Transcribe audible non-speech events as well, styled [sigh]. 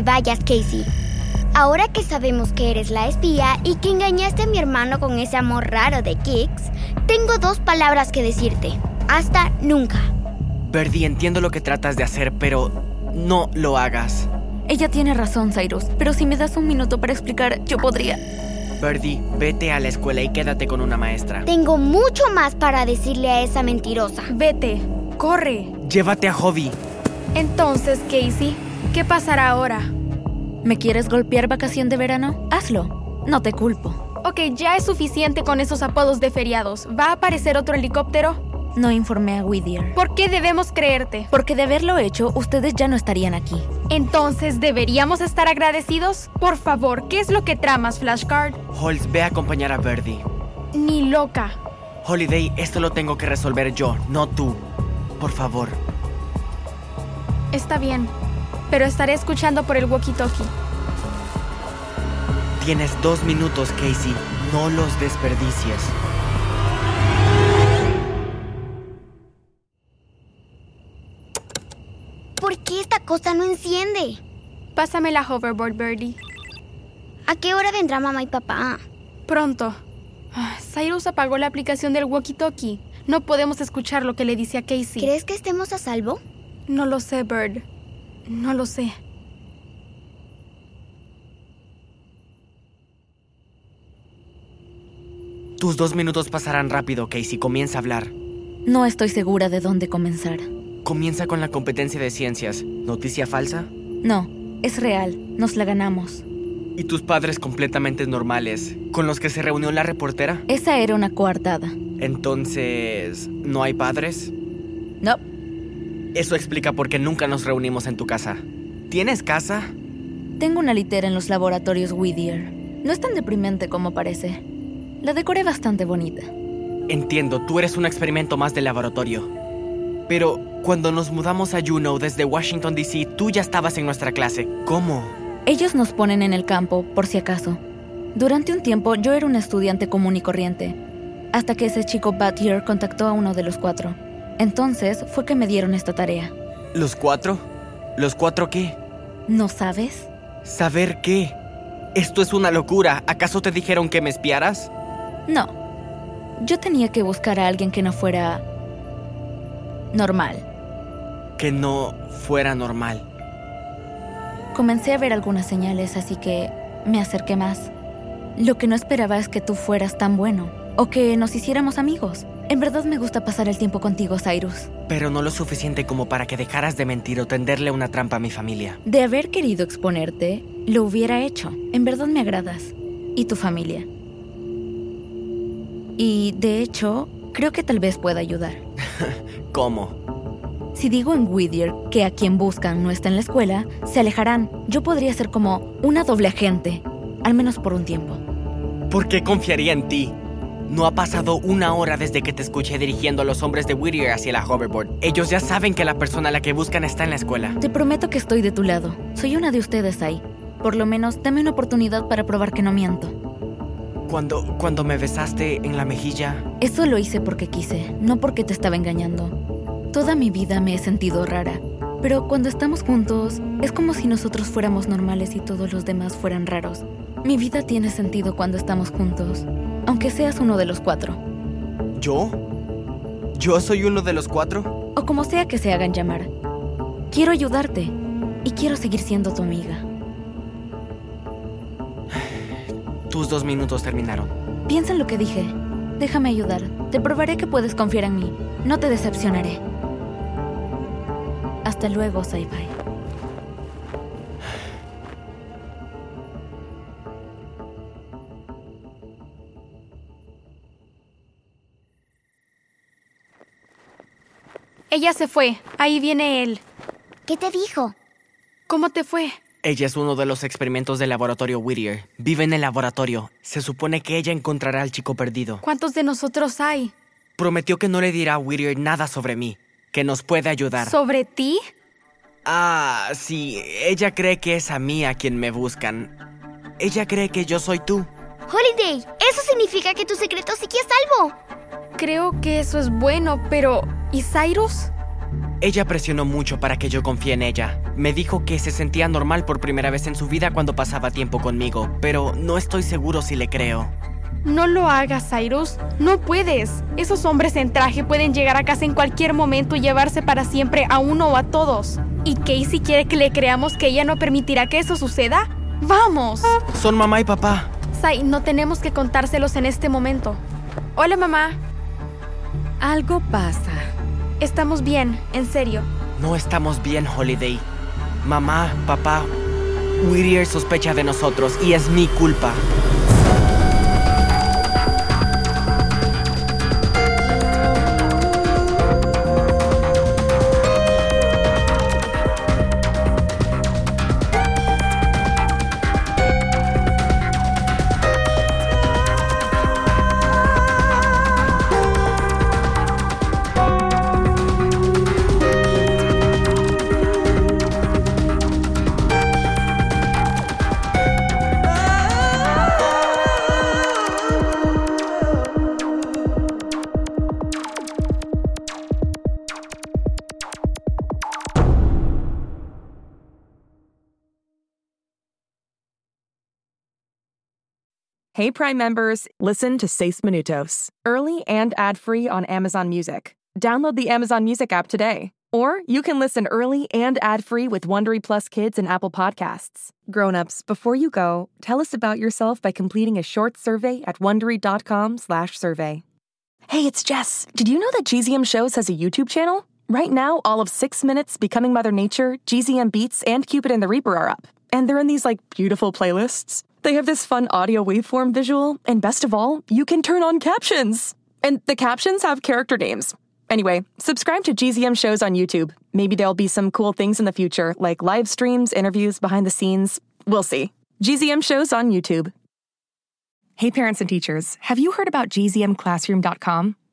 Te vayas, Casey. Ahora que sabemos que eres la espía y que engañaste a mi hermano con ese amor raro de Kix, tengo dos palabras que decirte. Hasta nunca. Birdie, entiendo lo que tratas de hacer, pero no lo hagas. Ella tiene razón, Cyrus, pero si me das un minuto para explicar, yo podría. Birdie, vete a la escuela y quédate con una maestra. Tengo mucho más para decirle a esa mentirosa. Vete, corre. Llévate a Hobby. Entonces, Casey, ¿qué pasará ahora? ¿Me quieres golpear vacación de verano? Hazlo. No te culpo. Ok, ya es suficiente con esos apodos de feriados. ¿Va a aparecer otro helicóptero? No informé a Whittier. ¿Por qué debemos creerte? Porque de haberlo hecho, ustedes ya no estarían aquí. Entonces, ¿deberíamos estar agradecidos? Por favor, ¿qué es lo que tramas, Flashcard? Holz, ve a acompañar a Birdie. Ni loca. Holiday, esto lo tengo que resolver yo, no tú. Por favor. Está bien, pero estaré escuchando por el walkie-talkie. Tienes dos minutos, Casey. No los desperdicies. ¿Por qué esta cosa no enciende? Pásame la hoverboard, Birdie. ¿A qué hora vendrá mamá y papá? Pronto. Ah, Cyrus apagó la aplicación del walkie-talkie. No podemos escuchar lo que le dice a Casey. ¿Crees que estemos a salvo? No lo sé, Bird. No lo sé. Tus dos minutos pasarán rápido, Casey. Comienza a hablar. No estoy segura de dónde comenzar. Comienza con la competencia de ciencias. ¿Noticia falsa? No, es real. Nos la ganamos. ¿Y tus padres completamente normales, con los que se reunió la reportera? Esa era una coartada. Entonces, ¿no hay padres? No. Eso explica por qué nunca nos reunimos en tu casa. ¿Tienes casa? Tengo una litera en los laboratorios Whittier. No es tan deprimente como parece. La decoré bastante bonita. Entiendo, tú eres un experimento más del laboratorio. Pero cuando nos mudamos a Juneau desde Washington, D.C., tú ya estabas en nuestra clase. ¿Cómo? Ellos nos ponen en el campo, por si acaso. Durante un tiempo yo era un estudiante común y corriente, hasta que ese chico Batier contactó a uno de los cuatro. Entonces fue que me dieron esta tarea. ¿Los cuatro? ¿Los cuatro qué? ¿No sabes? ¿Saber qué? Esto es una locura. ¿Acaso te dijeron que me espiaras? No. Yo tenía que buscar a alguien que no fuera... normal. Que no fuera normal. Comencé a ver algunas señales, así que me acerqué más. Lo que no esperaba es que tú fueras tan bueno, o que nos hiciéramos amigos. En verdad me gusta pasar el tiempo contigo, Cyrus. Pero no lo suficiente como para que dejaras de mentir o tenderle una trampa a mi familia. De haber querido exponerte, lo hubiera hecho. En verdad me agradas. Y tu familia. Y, de hecho, creo que tal vez pueda ayudar. [laughs] ¿Cómo? Si digo en Whittier que a quien buscan no está en la escuela, se alejarán. Yo podría ser como una doble agente, al menos por un tiempo. ¿Por qué confiaría en ti? No ha pasado una hora desde que te escuché dirigiendo a los hombres de Whittier hacia la hoverboard. Ellos ya saben que la persona a la que buscan está en la escuela. Te prometo que estoy de tu lado. Soy una de ustedes ahí. Por lo menos dame una oportunidad para probar que no miento. Cuando, cuando me besaste en la mejilla, Eso lo hice porque quise, no porque te estaba engañando. Toda mi vida me he sentido rara, pero cuando estamos juntos es como si nosotros fuéramos normales y todos los demás fueran raros. Mi vida tiene sentido cuando estamos juntos, aunque seas uno de los cuatro, ¿yo? ¿Yo soy uno de los cuatro? o como sea que se hagan llamar. Quiero ayudarte y quiero seguir siendo tu amiga. Tus dos minutos terminaron. Piensa en lo que dije. Déjame ayudar. Te probaré que puedes confiar en mí. No te decepcionaré. Hasta luego, Sci-Fi. Ella se fue. Ahí viene él. ¿Qué te dijo? ¿Cómo te fue? Ella es uno de los experimentos del laboratorio Whittier. Vive en el laboratorio. Se supone que ella encontrará al chico perdido. ¿Cuántos de nosotros hay? Prometió que no le dirá a Whittier nada sobre mí, que nos puede ayudar. ¿Sobre ti? Ah, sí, ella cree que es a mí a quien me buscan. Ella cree que yo soy tú. Holiday, eso significa que tu secreto sigue a salvo. Creo que eso es bueno, pero ¿y Cyrus? Ella presionó mucho para que yo confíe en ella. Me dijo que se sentía normal por primera vez en su vida cuando pasaba tiempo conmigo, pero no estoy seguro si le creo. No lo hagas, Cyrus. No puedes. Esos hombres en traje pueden llegar a casa en cualquier momento y llevarse para siempre a uno o a todos. ¿Y Casey quiere que le creamos que ella no permitirá que eso suceda? ¡Vamos! Son mamá y papá. Sai, no tenemos que contárselos en este momento. Hola, mamá. Algo pasa. Estamos bien, en serio. No estamos bien, Holiday. Mamá, papá, Whittier sospecha de nosotros y es mi culpa. Hey Prime members, listen to Seis Minutos, early and ad-free on Amazon Music. Download the Amazon Music app today. Or you can listen early and ad-free with Wondery Plus Kids and Apple Podcasts. Grown-ups, before you go, tell us about yourself by completing a short survey at wondery.com/survey. Hey, it's Jess. Did you know that GZM Shows has a YouTube channel? Right now, all of 6 Minutes, Becoming Mother Nature, GZM Beats, and Cupid and the Reaper are up. And they're in these like beautiful playlists. They have this fun audio waveform visual, and best of all, you can turn on captions. And the captions have character names. Anyway, subscribe to GZM shows on YouTube. Maybe there'll be some cool things in the future, like live streams, interviews, behind the scenes. We'll see. GZM shows on YouTube. Hey, parents and teachers, have you heard about gzmclassroom.com?